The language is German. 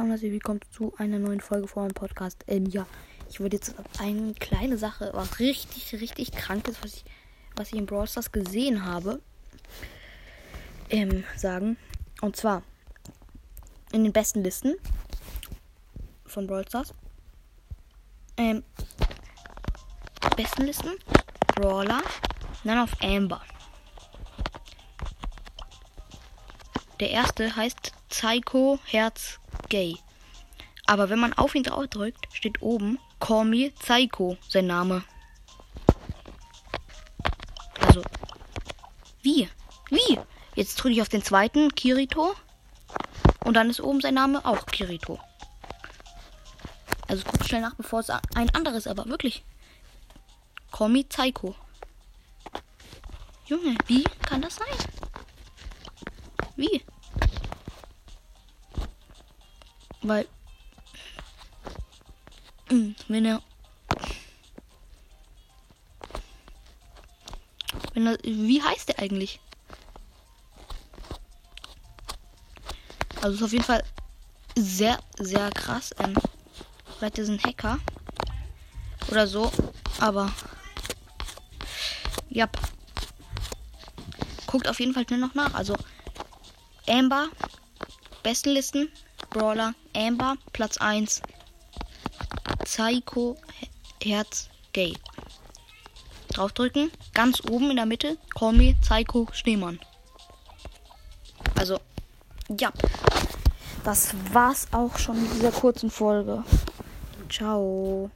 Hallo herzlich willkommen zu einer neuen Folge von meinem Podcast. Ähm, ja, ich wollte jetzt eine kleine Sache, was richtig, richtig krank ist, was ich, was ich in Brawl Stars gesehen habe, ähm, sagen. Und zwar in den besten Listen von Brawl Stars. Ähm, besten Listen, Brawler, None of Amber. Der erste heißt Psycho Herz Gay. Aber wenn man auf ihn drauf drückt, steht oben Call me Psycho, sein Name. Also, wie? Wie? Jetzt drücke ich auf den zweiten, Kirito. Und dann ist oben sein Name auch Kirito. Also guckt schnell nach, bevor es ein anderes, aber wirklich. Call me Psycho. Junge, wie kann das sein? Wie? Weil. Hm, wenn er. Wenn er. Wie heißt der eigentlich? Also ist auf jeden Fall sehr, sehr krass. Ähm, vielleicht ist ein Hacker. Oder so. Aber. Ja. Guckt auf jeden Fall schnell noch nach. Also. Amber. Bestenlisten. Brawler. Amber. Platz 1. Psycho. Herz. Gay. Draufdrücken. Ganz oben in der Mitte. Call me Psycho Schneemann. Also. Ja. Das war's auch schon mit dieser kurzen Folge. Ciao.